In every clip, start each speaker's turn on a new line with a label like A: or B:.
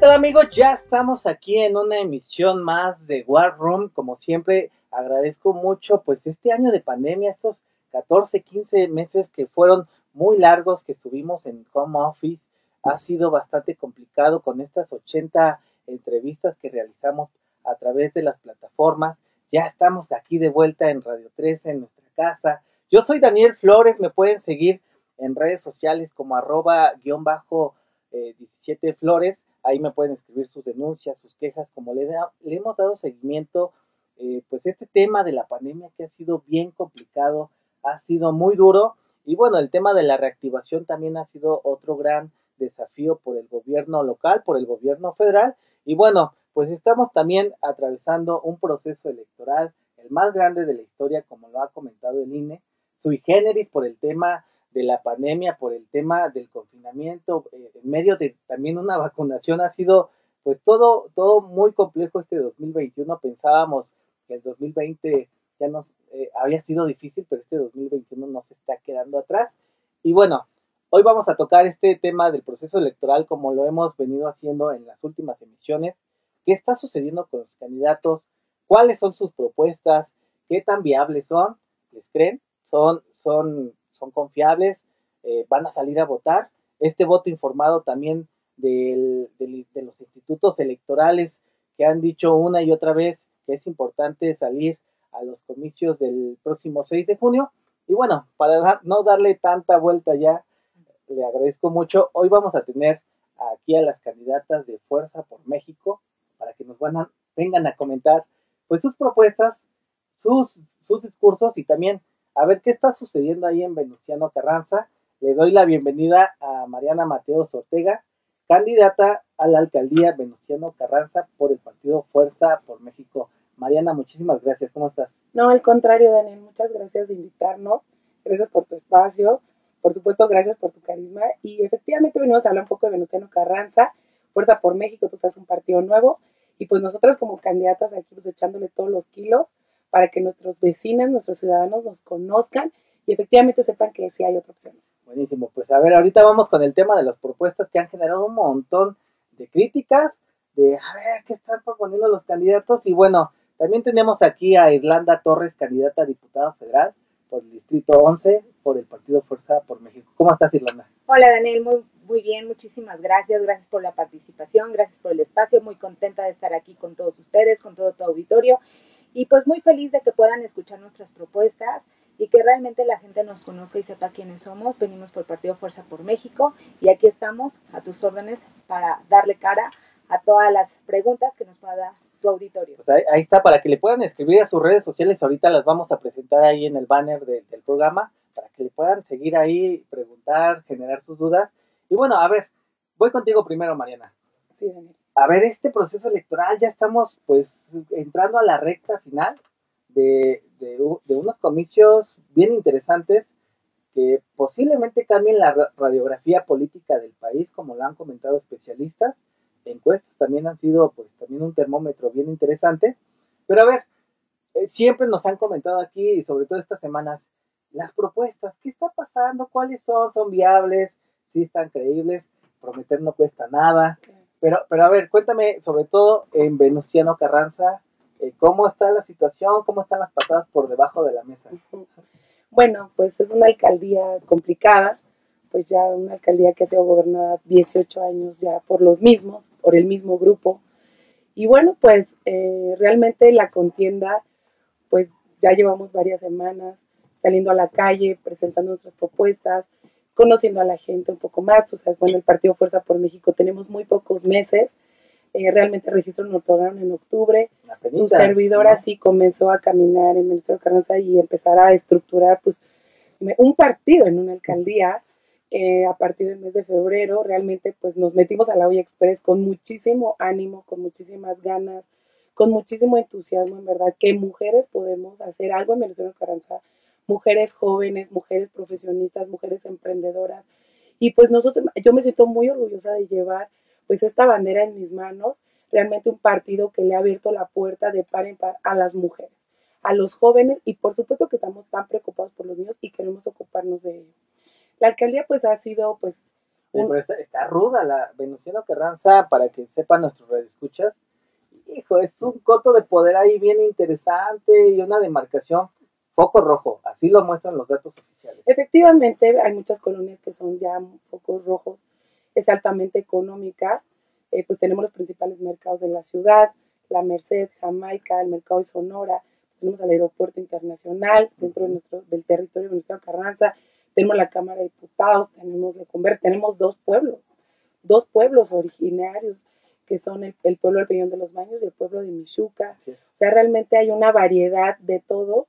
A: tal amigos? Ya estamos aquí en una emisión más de War Room. Como siempre, agradezco mucho pues este año de pandemia, estos 14, 15 meses que fueron muy largos que estuvimos en home office. Ha sido bastante complicado con estas 80 entrevistas que realizamos a través de las plataformas. Ya estamos aquí de vuelta en Radio 13, en nuestra casa. Yo soy Daniel Flores, me pueden seguir en redes sociales como arroba guion bajo 17 eh, Flores. Ahí me pueden escribir sus denuncias, sus quejas, como le, le hemos dado seguimiento, eh, pues este tema de la pandemia que ha sido bien complicado, ha sido muy duro. Y bueno, el tema de la reactivación también ha sido otro gran desafío por el gobierno local, por el gobierno federal. Y bueno, pues estamos también atravesando un proceso electoral, el más grande de la historia, como lo ha comentado el INE, sui generis por el tema de la pandemia, por el tema del confinamiento, eh, en medio de también una vacunación ha sido pues todo, todo muy complejo este 2021. Pensábamos que el 2020 ya nos eh, había sido difícil, pero este 2021 nos está quedando atrás. Y bueno, hoy vamos a tocar este tema del proceso electoral como lo hemos venido haciendo en las últimas emisiones. ¿Qué está sucediendo con los candidatos? ¿Cuáles son sus propuestas? ¿Qué tan viables son? ¿Les creen? ¿Son, son son confiables, eh, van a salir a votar. Este voto informado también de los institutos electorales que han dicho una y otra vez que es importante salir a los comicios del próximo 6 de junio. Y bueno, para no darle tanta vuelta ya, le agradezco mucho. Hoy vamos a tener aquí a las candidatas de Fuerza por México para que nos van a, vengan a comentar pues sus propuestas, sus discursos y también a ver qué está sucediendo ahí en Venustiano Carranza. Le doy la bienvenida a Mariana Mateos Ortega, candidata a la alcaldía Venustiano Carranza por el partido Fuerza por México. Mariana, muchísimas gracias. ¿Cómo estás?
B: No, al contrario, Daniel, muchas gracias de invitarnos. Gracias por tu espacio. Por supuesto, gracias por tu carisma. Y efectivamente venimos a hablar un poco de Venustiano Carranza, Fuerza por México, tú estás un partido nuevo. Y pues nosotras como candidatas aquí pues echándole todos los kilos para que nuestros vecinos, nuestros ciudadanos nos conozcan y efectivamente sepan que sí hay otra opción.
A: Buenísimo, pues a ver, ahorita vamos con el tema de las propuestas que han generado un montón de críticas, de a ver qué están proponiendo los candidatos y bueno, también tenemos aquí a Irlanda Torres, candidata a diputada federal por el Distrito 11, por el Partido Fuerza por México. ¿Cómo estás, Irlanda?
C: Hola, Daniel, muy, muy bien, muchísimas gracias, gracias por la participación, gracias por el espacio, muy contenta de estar aquí con todos ustedes, con todo tu auditorio y pues muy feliz de que puedan escuchar nuestras propuestas y que realmente la gente nos conozca y sepa quiénes somos. Venimos por Partido Fuerza por México y aquí estamos a tus órdenes para darle cara a todas las preguntas que nos pueda dar tu auditorio.
A: Pues ahí, está, para que le puedan escribir a sus redes sociales, ahorita las vamos a presentar ahí en el banner del programa, para que le puedan seguir ahí, preguntar, generar sus dudas. Y bueno, a ver, voy contigo primero, Mariana.
B: Sí, Daniel
A: a ver, este proceso electoral ya estamos pues entrando a la recta final de, unos comicios bien interesantes que posiblemente cambien la radiografía política del país, como lo han comentado especialistas. Encuestas también han sido pues también un termómetro bien interesante. Pero a ver, eh, siempre nos han comentado aquí, y sobre todo estas semanas, las propuestas, ¿qué está pasando? ¿Cuáles son? ¿Son viables? ¿Sí están creíbles? Prometer no cuesta nada. Pero, pero a ver, cuéntame sobre todo en Venustiano Carranza, eh, ¿cómo está la situación? ¿Cómo están las patadas por debajo de la mesa?
B: Bueno, pues es una alcaldía complicada, pues ya una alcaldía que ha sido gobernada 18 años ya por los mismos, por el mismo grupo. Y bueno, pues eh, realmente la contienda, pues ya llevamos varias semanas saliendo a la calle, presentando nuestras propuestas, conociendo a la gente un poco más. Tú sabes, bueno, el Partido Fuerza por México tenemos muy pocos meses. Eh, realmente el registro nos otorgaron en octubre. Tu servidora sí comenzó a caminar en Ministerio Carranza y empezar a estructurar pues un partido en una alcaldía. Eh, a partir del mes de febrero realmente pues nos metimos a la olla express con muchísimo ánimo, con muchísimas ganas, con muchísimo entusiasmo en verdad, que mujeres podemos hacer algo en Ministerio Carranza mujeres jóvenes, mujeres profesionistas, mujeres emprendedoras. Y pues nosotros, yo me siento muy orgullosa de llevar pues esta bandera en mis manos, realmente un partido que le ha abierto la puerta de par en par a las mujeres, a los jóvenes y por supuesto que estamos tan preocupados por los niños y queremos ocuparnos de ello. La alcaldía pues ha sido pues
A: pero está, ruda la Venustiano Carranza, para que sepan nuestros escuchas Hijo, es un coto de poder ahí bien interesante y una demarcación foco rojo, así lo muestran los datos oficiales.
B: Efectivamente, hay muchas colonias que son ya focos rojos, es altamente económica, eh, pues tenemos los principales mercados de la ciudad, la Merced, Jamaica, el mercado de Sonora, tenemos el aeropuerto internacional dentro de nuestro, del territorio de nuestra Carranza, tenemos la Cámara de Diputados, tenemos tenemos dos pueblos, dos pueblos originarios que son el, pueblo del Peñón de los Baños y el pueblo de Michuca. O sea, realmente hay una variedad de todo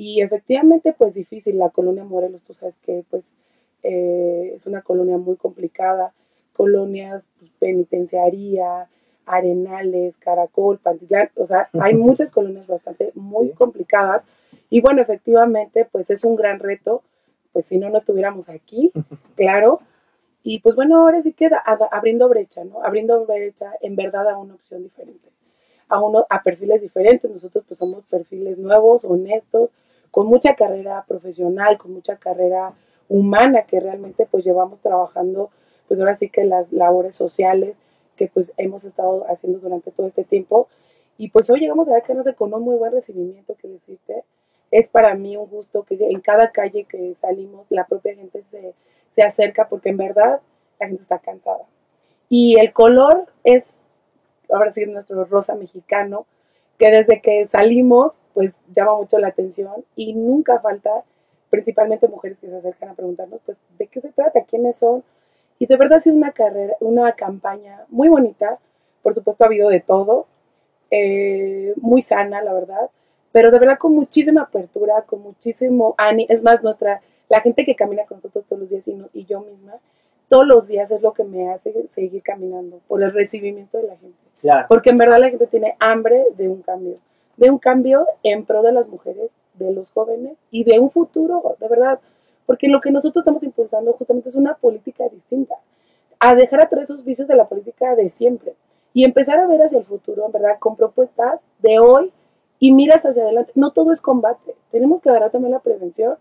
B: y efectivamente pues difícil. La colonia Morelos, tú sabes que pues eh, es una colonia muy complicada, colonias pues, penitenciaría, Arenales, Caracol, Pantitlán, o sea, hay muchas colonias bastante muy complicadas. Y bueno, efectivamente, pues es un gran reto, pues si no, no estuviéramos aquí, claro, y pues bueno, ahora sí queda abriendo brecha, ¿no? Abriendo brecha en verdad a una opción diferente, a, uno, a perfiles diferentes, nosotros pues somos perfiles nuevos, honestos, con mucha carrera profesional, con mucha carrera humana que realmente pues llevamos trabajando, pues ahora sí que las labores sociales, que pues hemos estado haciendo durante todo este tiempo. Y pues hoy llegamos a ver que nos con un muy buen recibimiento, que decirte. Es para mí un gusto que en cada calle que salimos la propia gente se, se acerca porque en verdad la gente está cansada. Y el color es, ahora sí, nuestro rosa mexicano, que desde que salimos, pues llama mucho la atención y nunca falta, principalmente mujeres que se acercan a preguntarnos, pues, ¿de qué se trata? ¿Quiénes son? Y de verdad ha sido una carrera, una campaña muy bonita. Por supuesto ha habido de todo, eh, muy sana, la verdad, pero de verdad con muchísima apertura, con muchísimo ánimo. Es más, nuestra, la gente que camina con nosotros todos los días y, y yo misma, todos los días es lo que me hace seguir caminando, por el recibimiento de la gente. Porque en verdad la gente tiene hambre de un cambio, de un cambio en pro de las mujeres, de los jóvenes y de un futuro, de verdad porque lo que nosotros estamos impulsando justamente es una política distinta, a dejar atrás esos vicios de la política de siempre y empezar a ver hacia el futuro, en verdad, con propuestas de hoy y miras hacia adelante. No todo es combate, tenemos que agarrar también la prevención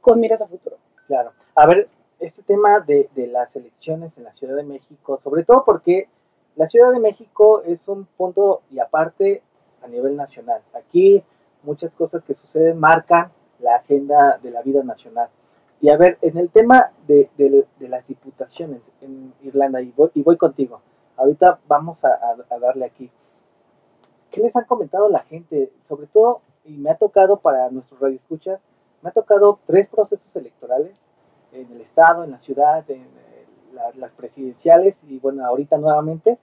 B: con miras a futuro.
A: Claro. A ver, este tema de, de las elecciones en la Ciudad de México, sobre todo porque la Ciudad de México es un punto y aparte a nivel nacional. Aquí muchas cosas que suceden marcan la agenda de la vida nacional. Y a ver, en el tema de, las diputaciones en Irlanda, y voy, y voy contigo, ahorita vamos a, darle aquí. ¿Qué les han comentado la gente? Sobre todo, y me ha tocado para nuestros radioescuchas, me ha tocado tres procesos electorales en el Estado, en la ciudad, en eh, las presidenciales y bueno, ahorita nuevamente.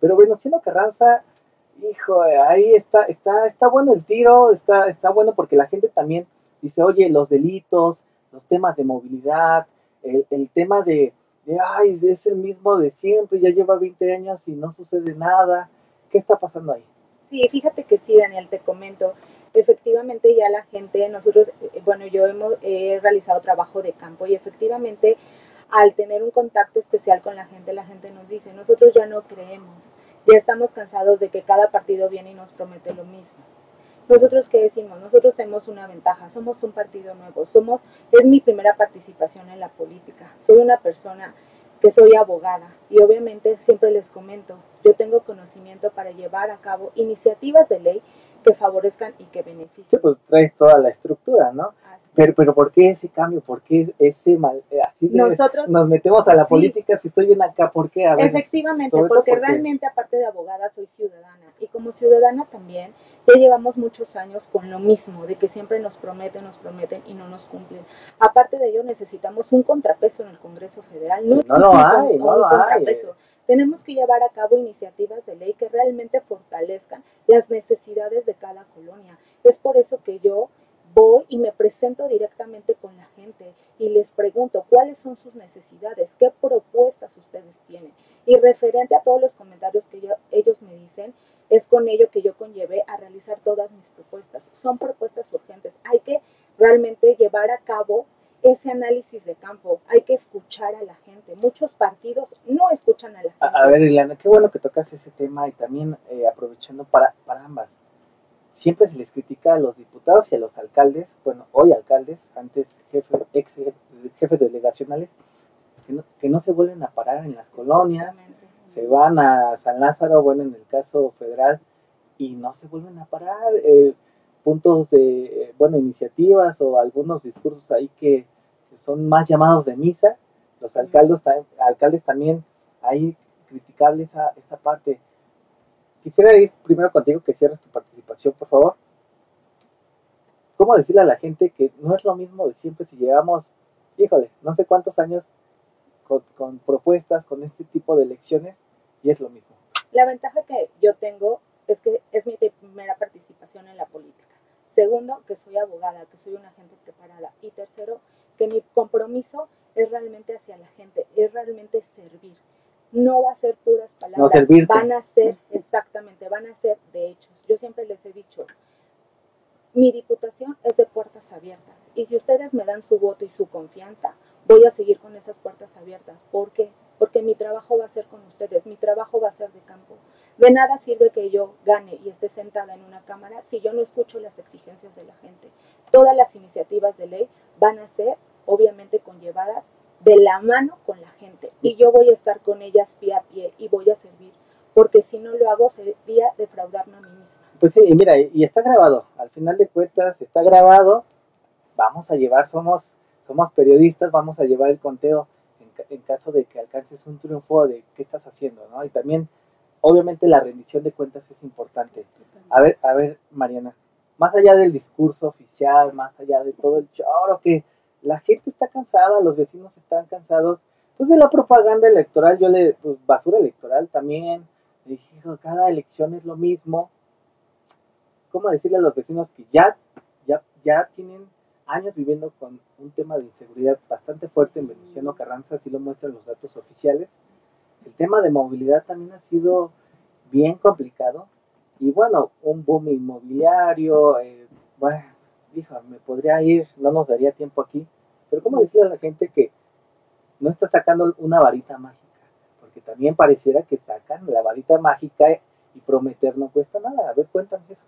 A: Pero siendo Carranza, hijo, ahí está, está, está bueno el tiro, está, está bueno porque la gente también dice, oye, los delitos, los temas de movilidad, el, el tema de, de, ay, es el mismo de siempre, ya lleva 20 años y no sucede nada. ¿Qué está pasando ahí?
C: Sí, fíjate que sí, Daniel, te comento. Efectivamente ya la gente, nosotros, eh, bueno, yo hemos he realizado trabajo de campo y efectivamente al tener un contacto especial con la gente, la gente nos dice, nosotros ya no creemos, ya estamos cansados de que cada partido viene y nos promete lo mismo. Nosotros qué decimos? Nosotros tenemos una ventaja, somos un partido nuevo, somos es mi primera participación en la política. Soy una persona que soy abogada y obviamente siempre les comento, yo tengo conocimiento para llevar a cabo iniciativas de ley que favorezcan y que beneficien. Sí,
A: pues traes toda la estructura, ¿no? Pero, pero ¿por qué ese cambio? ¿Por qué ese mal? Eh, así Nosotros, nos metemos a la política si estoy en acá, ¿por qué?
C: Efectivamente, porque realmente aparte de abogada soy ciudadana y como ciudadana también ya llevamos muchos años con lo mismo, de que siempre nos prometen, nos prometen y no nos cumplen. Aparte de ello necesitamos un contrapeso en el Congreso Federal.
A: No, no lo hay, no lo hay.
C: Tenemos que llevar a cabo iniciativas de ley que realmente fortalezcan las necesidades de cada colonia. Es por eso que yo voy y me presento directamente con la gente y les pregunto cuáles son sus necesidades, qué propuestas ustedes tienen. Y referente a todos los comentarios que ellos me dicen, es con ello que yo conllevé a realizar todas mis propuestas. Son propuestas urgentes. Hay que realmente llevar a cabo ese análisis de campo. Hay que escuchar a la gente. Muchos partidos no escuchan a la gente.
A: A, ver, qué bueno que tocas ese tema y también eh, aprovechando para, para ambas siempre se les critica a los diputados y a los alcaldes, bueno, hoy alcaldes, antes jefe, ex jefe delegacionales, que no, que no se vuelven a parar en las colonias, se van a San Lázaro, bueno, en el caso federal, y no se vuelven a parar. Eh, puntos de, eh, bueno, iniciativas o algunos discursos ahí que, son más llamados de misa. Los alcaldes, alcaldes también ahí criticarle esa, esa parte. Quisiera ir primero contigo que cierres tu participación, por favor. ¿Cómo decirle a la gente que no es lo mismo de siempre si llevamos, híjole, no sé cuántos años con, con propuestas, con este tipo de elecciones, y es lo mismo?
C: La ventaja que yo tengo es que es mi primera participación en la política. Segundo, que soy abogada, que soy una gente preparada. Y tercero, que mi compromiso es realmente hacia la gente, es realmente servir. No va a ser puras palabras, van a ser, exactamente, van a ser de hechos. Yo siempre les he dicho, mi diputación es de puertas abiertas. Y si ustedes me dan su voto y su confianza, voy a seguir con esas puertas abiertas. ¿Por qué? Porque mi trabajo va a ser con ustedes, mi trabajo va a ser de campo. De nada sirve que yo gane y esté sentada en una cámara si yo no escucho las exigencias de la gente. Todas las iniciativas de ley van a ser obviamente conllevadas de la mano con la gente y yo voy a estar con ellas pie a pie y voy a servir, porque si no lo hago sería defraudarme a mí misma.
A: Sí, mira, y está grabado, al final de cuentas está grabado, vamos a llevar, somos, somos periodistas, vamos a llevar el conteo en, en caso de que alcances un triunfo de qué estás haciendo, ¿no? Y también obviamente la rendición de cuentas es importante. A ver, a ver, Mariana, más allá del discurso oficial, más allá de todo el choro que la gente está cansada, los vecinos están cansados, pues de la propaganda electoral, yo le, pues basura electoral también, dije, cada elección es lo mismo. ¿Cómo decirle a los vecinos que ya, ya, ya tienen años viviendo con un tema de inseguridad bastante fuerte en Venustiano Carranza, así lo muestran los datos oficiales? el tema de movilidad también ha sido bien complicado. Y bueno, un boom inmobiliario, eh, bueno, dijo, me podría ir, no nos daría tiempo aquí. Pero ¿cómo decirle a la gente que no está sacando una varita mágica? Porque también pareciera que sacan la varita mágica y prometer no cuesta nada. A ver, cuéntame eso.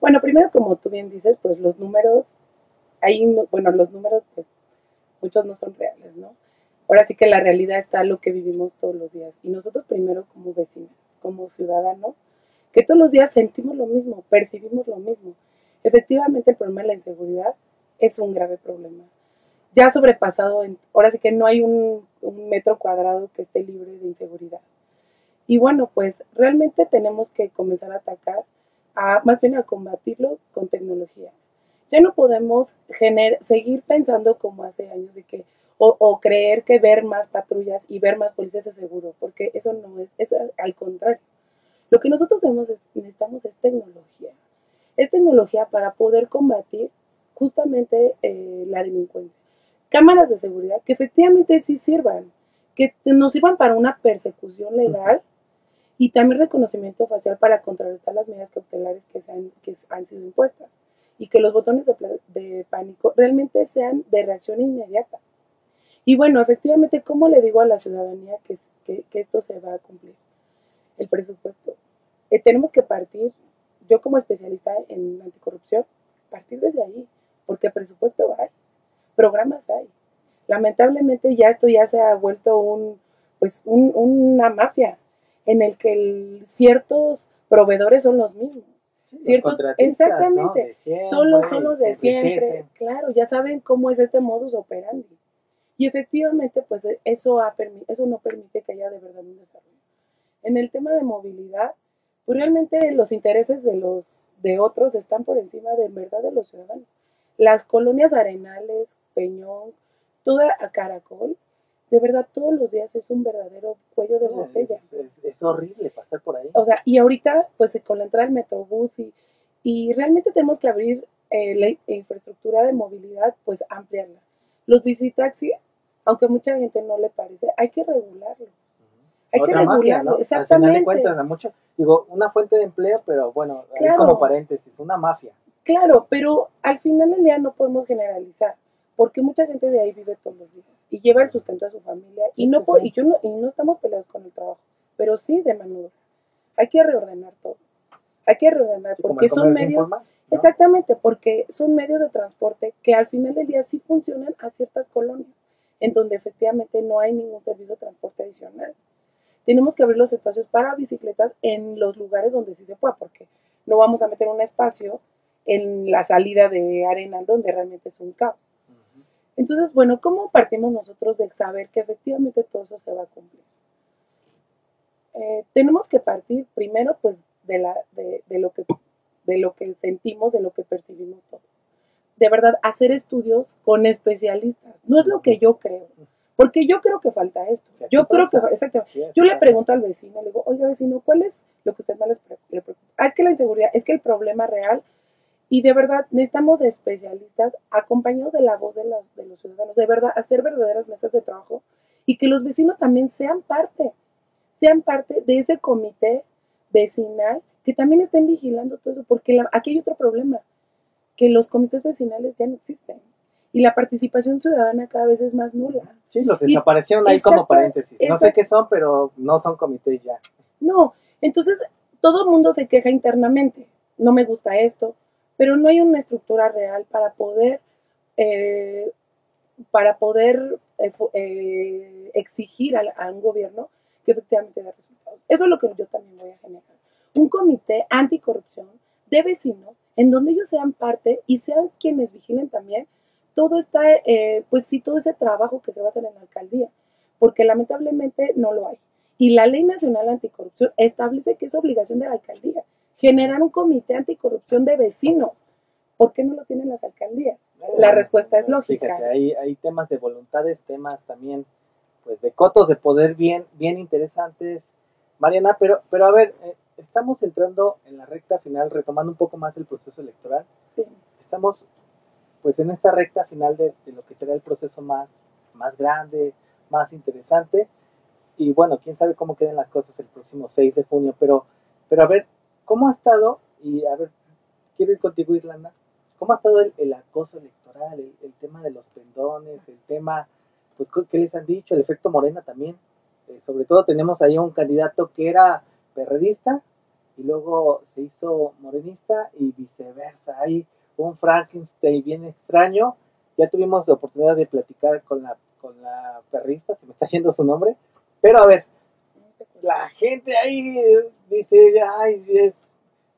B: Bueno, primero, como tú bien dices, pues los números, ahí, bueno, los números, pues muchos no son reales, ¿no? Ahora sí que la realidad está lo que vivimos todos los días. Y nosotros primero como vecinos, como ciudadanos, que todos los días sentimos lo mismo, percibimos lo mismo. Efectivamente el problema de la inseguridad es un grave problema. Ya sobrepasado, en, ahora sí que no hay un, un metro cuadrado que esté libre de inseguridad. Y bueno, pues realmente tenemos que comenzar a atacar, a, más bien a combatirlo con tecnología. Ya no podemos gener, seguir pensando como hace años de que o, creer que ver más patrullas y ver más policías es seguro, porque eso no es, es al contrario. Lo que nosotros necesitamos es tecnología. Es tecnología para poder combatir justamente eh, la delincuencia. Cámaras de seguridad que efectivamente sí sirvan, que nos sirvan para una persecución legal y también reconocimiento facial para contrarrestar las medidas cautelares que, han, que han sido impuestas y que los botones de, de pánico realmente sean de reacción inmediata. Y bueno, efectivamente, ¿cómo le digo a la ciudadanía que, esto se va a cumplir? El presupuesto. Eh, tenemos que partir, yo como especialista en anticorrupción, partir desde ahí, porque presupuesto hay, programas hay. Lamentablemente ya esto ya se ha vuelto un, pues una mafia en el que ciertos proveedores son los mismos. Ciertos, exactamente, solo son los de siempre, claro, ya saben cómo es este modus operandi. Y efectivamente, pues e, eso, ha eso no permite que haya de verdad un desarrollo. En el tema de movilidad, pues realmente los intereses de los de otros están por encima de verdad de los ciudadanos. Las colonias arenales, Peñón, toda a Caracol, de verdad todos los días es un verdadero cuello de botella.
A: Es, horrible pasar por ahí.
B: O sea, y ahorita, pues con la entrada del Metrobús y, y realmente tenemos que abrir eh, la infraestructura de movilidad, pues ampliarla. Los visitaxis, aunque mucha gente no le parece, hay que regularlo.
A: Hay que regularlo, exactamente. Al final de mucho, digo, una fuente de empleo, pero bueno, como paréntesis, una mafia.
B: Claro, pero al final del día no podemos generalizar, porque mucha gente de ahí vive todos los días y lleva el sustento a su familia y no y yo no, y no estamos peleados con el trabajo, pero sí de manera. Hay que reordenar todo. Hay que reordenar porque son medios Exactamente, porque son medios de transporte que al final del día sí funcionan a ciertas colonias. en donde efectivamente no hay ningún servicio de transporte adicional. Tenemos que abrir los espacios para bicicletas en los lugares donde sí se pueda, porque no vamos a meter un espacio en la salida de Arenal donde realmente es un caos. Entonces, bueno, ¿cómo partimos nosotros de saber que efectivamente todo eso se va a cumplir? Eh, tenemos que partir primero pues de, la, de, de, lo que, de lo que sentimos, de lo que percibimos todos. De verdad, hacer estudios con especialistas. No es lo que yo creo, porque yo creo que falta esto. Yo creo que, exactamente, yo le pregunto al vecino, le digo, oiga vecino, ¿cuál es lo que usted más le preocupa? Ah, es que la inseguridad, es que el problema real y de verdad necesitamos especialistas acompañados de la voz de los, de los ciudadanos, de verdad, hacer verdaderas mesas de trabajo y que los vecinos también sean parte, sean parte de ese comité vecinal que también estén vigilando todo eso, porque aquí hay otro problema, que los comités vecinales ya no existen y la participación ciudadana cada vez es más nula.
A: Sí, los desaparecieron ahí como paréntesis. No sé qué son, pero no son comités ya.
B: No, entonces todo el mundo se queja internamente. No me gusta esto, pero no hay una estructura real para poder, eh, para poder eh, eh, exigir a, un gobierno que efectivamente dé resultados. Eso es lo que yo también voy a generar. Un comité anticorrupción de vecinos en donde ellos sean parte y sean quienes vigilen también todo está, pues sí, todo ese trabajo que se va a hacer en la alcaldía, porque lamentablemente no lo hay. Y la Ley Nacional Anticorrupción establece que es obligación de la alcaldía generar un comité anticorrupción de vecinos. ¿Por qué no lo tienen las alcaldías? La respuesta es lógica.
A: hay, hay temas de voluntades, temas también pues de cotos de poder bien, bien interesantes, Mariana, pero, pero a ver, eh, estamos entrando en la recta final, retomando un poco más el proceso electoral.
B: Sí.
A: Estamos pues en esta recta final de, de, lo que será el proceso más, más grande, más interesante. Y bueno, quién sabe cómo queden las cosas el próximo 6 de junio, pero, pero a ver, ¿Cómo ha estado, y a ver, quiero ir contigo, Irlanda, cómo ha estado el, acoso electoral, el, tema de los pendones, el tema, pues, ¿qué les han dicho? El efecto Morena también. Eh, sobre todo tenemos ahí un candidato que era perredista y luego se hizo morenista y viceversa. Hay un Frankenstein bien extraño. Ya tuvimos la oportunidad de platicar con la, con la perrista, se me está yendo su nombre. Pero a ver, la gente ahí dice, ay, es,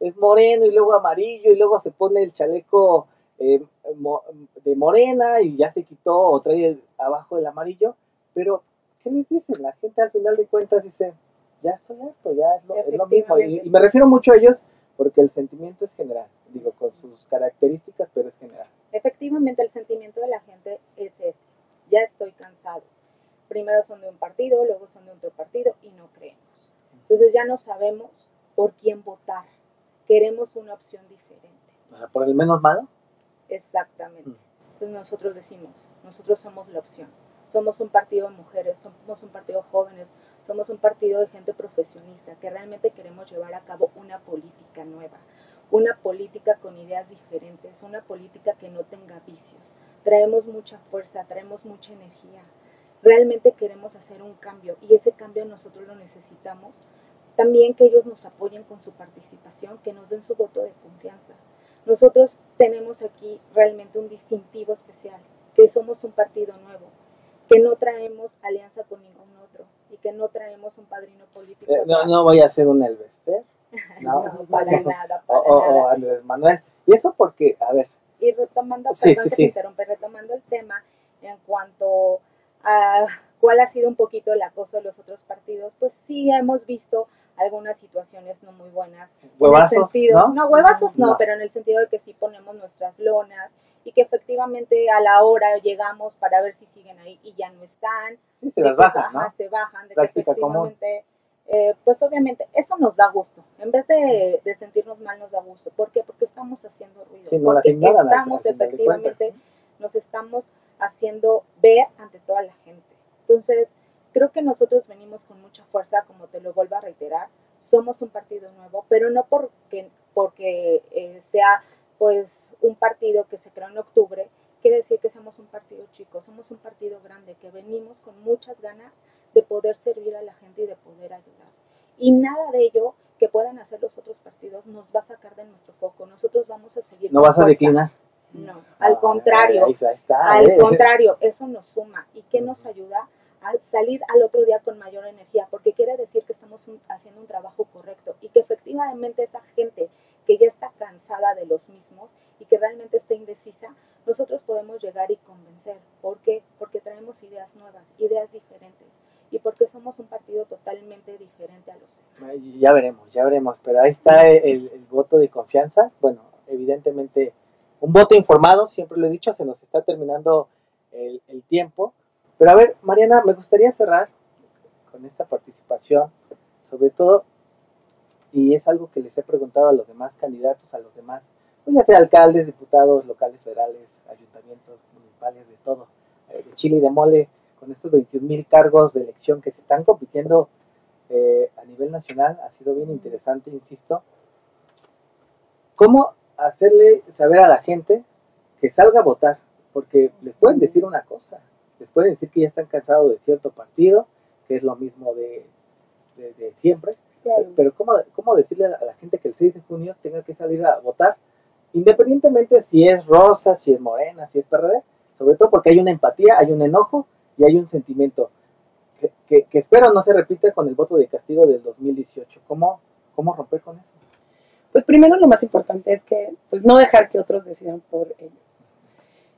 A: es moreno y luego amarillo y luego se pone el chaleco eh, de morena y ya se quitó o trae abajo el amarillo, pero ¿qué les dicen? La gente al final de cuentas dice, ya estoy harto, ya es lo, mismo. Y, y, me refiero mucho a ellos porque el sentimiento es general, digo, con sus características, pero es general.
C: Efectivamente, el sentimiento de la gente es ese, ya estoy cansado primero son de un partido, luego son de otro partido y no creemos. Entonces ya no sabemos por quién votar. Queremos una opción diferente.
A: ¿Por el menos malo?
C: Exactamente. Mm. Entonces nosotros decimos, nosotros somos la opción. Somos un partido de mujeres, somos un partido de jóvenes, somos un partido de gente profesionista que realmente queremos llevar a cabo una política nueva, una política con ideas diferentes, una política que no tenga vicios. Traemos mucha fuerza, traemos mucha energía, realmente queremos hacer un cambio y ese cambio nosotros lo necesitamos. También que ellos nos apoyen con su participación, que nos den su voto de confianza. Nosotros tenemos aquí realmente un distintivo especial, que somos un partido nuevo, que no traemos alianza con ningún otro y que no traemos un padrino político.
A: Eh, no, no voy a hacer un Elvester.
C: No, para nada, para
A: o, Andrés Manuel. Y eso porque, a ver.
C: Y retomando, perdón que interrumpe, retomando el tema en cuanto cuál ha sido un poquito el acoso de los otros partidos, pues sí hemos visto algunas situaciones no muy buenas.
A: ¿Huevazos?
C: En el sentido, ¿no? huevazos no, pero en el sentido de que sí ponemos nuestras lonas y que efectivamente a la hora llegamos para ver si siguen ahí y ya no están.
A: se las bajan, ¿no?
C: Se bajan, de que efectivamente, eh, pues obviamente eso nos da gusto. En vez de, de, sentirnos mal, nos da gusto. ¿Por qué? Porque estamos haciendo ruido. porque estamos efectivamente, nos estamos haciendo ver toda la gente. Entonces, creo que nosotros venimos con mucha fuerza, como te lo vuelvo a reiterar, somos un partido nuevo, pero no porque, porque eh, sea pues un partido que se creó en octubre, quiere decir que somos un partido chico, somos un partido grande, que venimos con muchas ganas de poder servir a la gente y de poder ayudar. Y nada de ello que puedan hacer los otros partidos nos va a sacar de nuestro foco. Nosotros vamos a seguir.
A: ¿No vas a declinar?
C: No, al contrario.
A: Ahí está,
C: al
A: eh.
C: contrario, eso nos suma. ¿Y qué nos ayuda? A salir al otro día con mayor energía, porque quiere decir que estamos un- haciendo un trabajo correcto y que efectivamente esa gente que ya está cansada de los mismos y que realmente está indecisa, nosotros podemos llegar y convencer. ¿Por qué? Porque traemos ideas nuevas, ideas diferentes y porque somos un partido totalmente diferente a los demás.
A: Ay, Ya veremos, ya veremos, pero ahí está el, voto de confianza. Bueno, evidentemente, un voto informado, siempre lo he dicho, se nos está terminando el, el tiempo. Pero a ver, Mariana, me gustaría cerrar con esta participación, sobre todo, y es algo que les he preguntado a los demás candidatos, a los demás, pues ya sea alcaldes, diputados, locales, federales, ayuntamientos, municipales, de todo, eh, de Chile y de Mole, con estos 21 mil cargos de elección que se están compitiendo eh, a nivel nacional, ha sido bien interesante, insisto. ¿Cómo hacerle saber a la gente que salga a votar? Porque les pueden decir una cosa, les pueden decir que ya están cansados de cierto partido, que es lo mismo de, de- de siempre,
B: Claro.
A: pero ¿cómo, ¿cómo decirle a la, a la gente que el 6 de junio tenga que salir a votar? Independientemente si es rosa, si es morena, si es PRD, sobre todo porque hay una empatía, hay un enojo y hay un sentimiento que, espero no se repita con el voto de castigo del 2018. ¿Cómo, cómo romper con eso?
B: Pues primero lo más importante es que pues no dejar que otros decidan por ellos.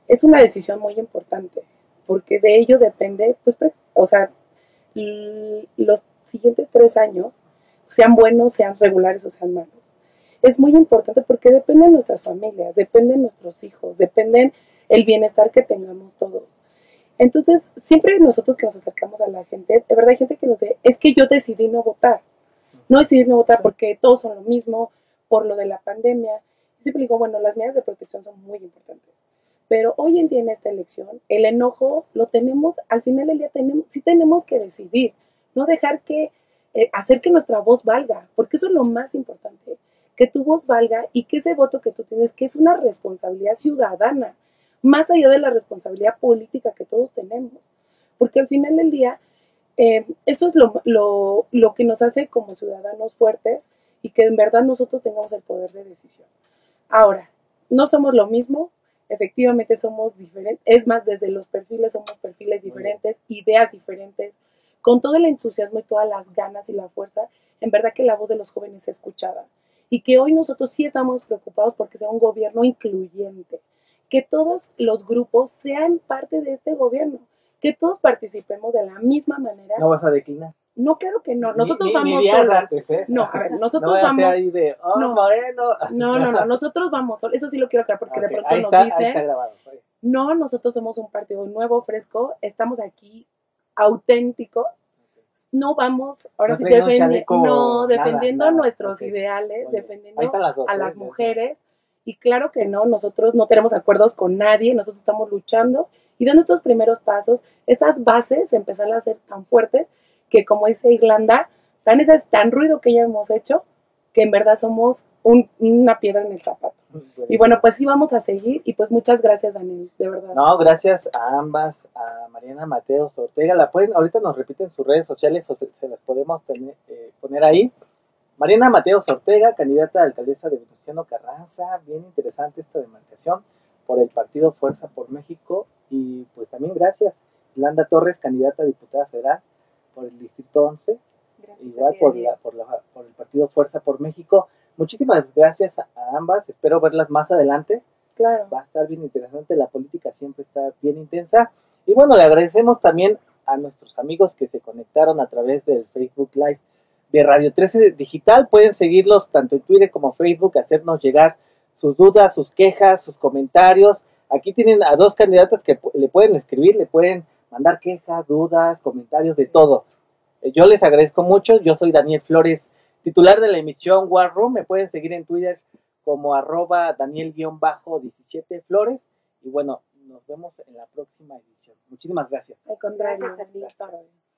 B: Es una decisión muy importante porque de ello depende, pues, o sea, los siguientes tres años, sean buenos, sean regulares o sean malos. Es muy importante porque dependen nuestras familias, dependen nuestros hijos, dependen el bienestar que tengamos todos. Entonces, siempre nosotros que nos acercamos a la gente, de verdad hay gente que nos dice, es que yo decidí no votar. No decidí no votar porque todos son lo mismo, por lo de la pandemia. Siempre digo, bueno, las medidas de protección son muy importantes. Pero hoy en día en esta elección, el enojo lo tenemos, al final del día tenemos, sí tenemos que decidir, no dejar que, eh, hacer que nuestra voz valga, porque eso es lo más importante, que tu voz valga y que ese voto que tú tienes, que es una responsabilidad ciudadana, más allá de la responsabilidad política que todos tenemos. Porque al final del día, eh, eso es lo, lo, lo que nos hace como ciudadanos fuertes y que en verdad nosotros tengamos el poder de decisión. Ahora, no somos lo mismo, efectivamente somos diferentes, es más, desde los perfiles somos perfiles diferentes, ideas diferentes, con todo el entusiasmo y todas las ganas y la fuerza, en verdad que la voz de los jóvenes es escuchada. Y que hoy nosotros sí estamos preocupados porque sea un gobierno incluyente, que todos los grupos sean parte de este gobierno, que todos participemos de la misma manera.
A: ¿No vas a declinar?
B: No, claro que no, nosotros
A: Ni- ni- ni
B: vamos
A: días
B: solos.
A: antes, ¿eh?
B: No, a ver, nosotros
A: no
B: vamos.
A: ahí de, oh,
B: no.
A: moreno.
B: No, no, no, nosotros vamos solos. Eso sí lo quiero aclarar porque de pronto
A: ahí
B: nos
A: está, ahí
B: dicen,
A: está grabado. oye.
B: no, nosotros somos un partido nuevo, fresco, estamos aquí auténticos. No vamos, ahora
A: No
B: sí, defendi- no, defendiendo
A: nada,
B: nuestros ideales,
A: bien.
B: defendiendo
A: las dos,
B: a
A: ¿eh?
B: las mujeres. Y claro que no, nosotros no tenemos acuerdos con nadie, nosotros estamos luchando y dando estos primeros pasos, estas bases empezar a ser tan fuertes que como dice Irlanda, tan es tan ruido que ya hemos hecho que en verdad somos un- una piedra en el zapato. Y bueno, pues sí vamos a seguir y pues muchas gracias Daniel, de verdad.
A: No, gracias a ambas, a Mariana Mateos Ortega. La pueden, ahorita nos repiten sus redes sociales o se, se las podemos tener, eh, poner ahí. Mariana Mateos Ortega, candidata a alcaldesa de Venustiano Carranza. Bien interesante esta demarcación por el partido Fuerza por México. Y pues también gracias, Landa Torres, candidata a diputada federal por el Distrito 11.
C: Gracias
A: igual por, la, por, la- por el partido Fuerza por México. Muchísimas gracias a, a ambas. Espero verlas más adelante
B: Claro.
A: va a estar bien interesante, la política siempre está bien intensa. Y bueno, le agradecemos también a nuestros amigos que se conectaron a través del Facebook Live de Radio 13 Digital. Pueden seguirlos tanto en Twitter como Facebook, hacernos llegar sus dudas, sus quejas, sus comentarios. Aquí tienen a dos candidatas que le pueden escribir, le pueden mandar quejas, dudas, comentarios, de todo. Eh, Yo les agradezco mucho. Yo soy Daniel Flores, titular de la emisión War Room. Me pueden seguir en Twitter como arroba Daniel-17 Flores. Y bueno, nos vemos en la próxima edición. Muchísimas gracias.
B: Al contrario,
C: Gracias